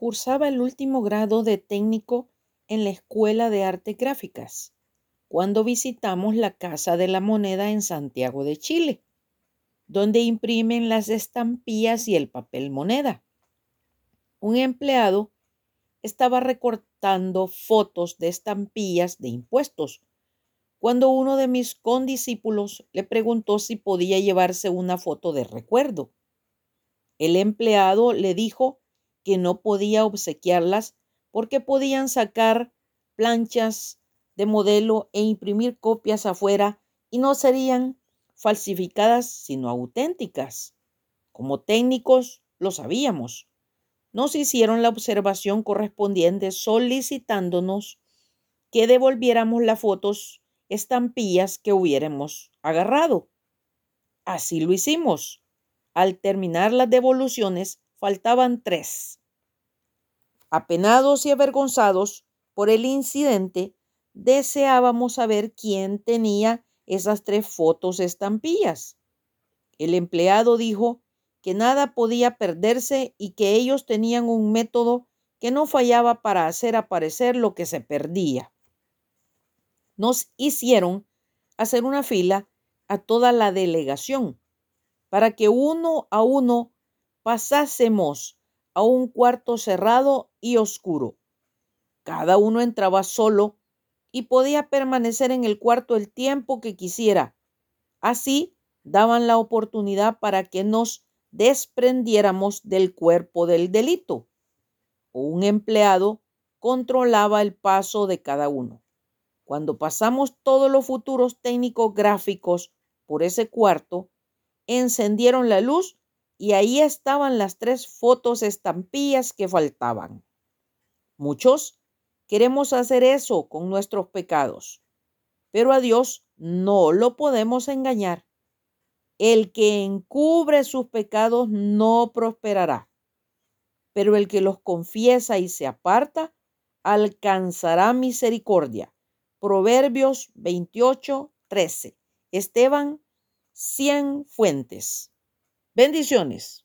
cursaba el último grado de técnico en la Escuela de Arte Gráficas cuando visitamos la Casa de la Moneda en Santiago de Chile, donde imprimen las estampillas y el papel moneda. Un empleado estaba recortando fotos de estampillas de impuestos cuando uno de mis condiscípulos le preguntó si podía llevarse una foto de recuerdo. El empleado le dijo que no podía obsequiarlas porque podían sacar planchas de modelo e imprimir copias afuera y no serían falsificadas sino auténticas. Como técnicos lo sabíamos. Nos hicieron la observación correspondiente solicitándonos que devolviéramos las fotos estampillas que hubiéramos agarrado. Así lo hicimos. Al terminar las devoluciones, faltaban tres. Apenados y avergonzados por el incidente, deseábamos saber quién tenía esas tres fotos estampillas. El empleado dijo que nada podía perderse y que ellos tenían un método que no fallaba para hacer aparecer lo que se perdía nos hicieron hacer una fila a toda la delegación para que uno a uno pasásemos a un cuarto cerrado y oscuro. Cada uno entraba solo y podía permanecer en el cuarto el tiempo que quisiera. Así daban la oportunidad para que nos desprendiéramos del cuerpo del delito. Un empleado controlaba el paso de cada uno. Cuando pasamos todos los futuros técnicos gráficos por ese cuarto, encendieron la luz y ahí estaban las tres fotos estampillas que faltaban. Muchos queremos hacer eso con nuestros pecados, pero a Dios no lo podemos engañar. El que encubre sus pecados no prosperará, pero el que los confiesa y se aparta alcanzará misericordia. Proverbios 28, 13. Esteban 100 Fuentes. Bendiciones.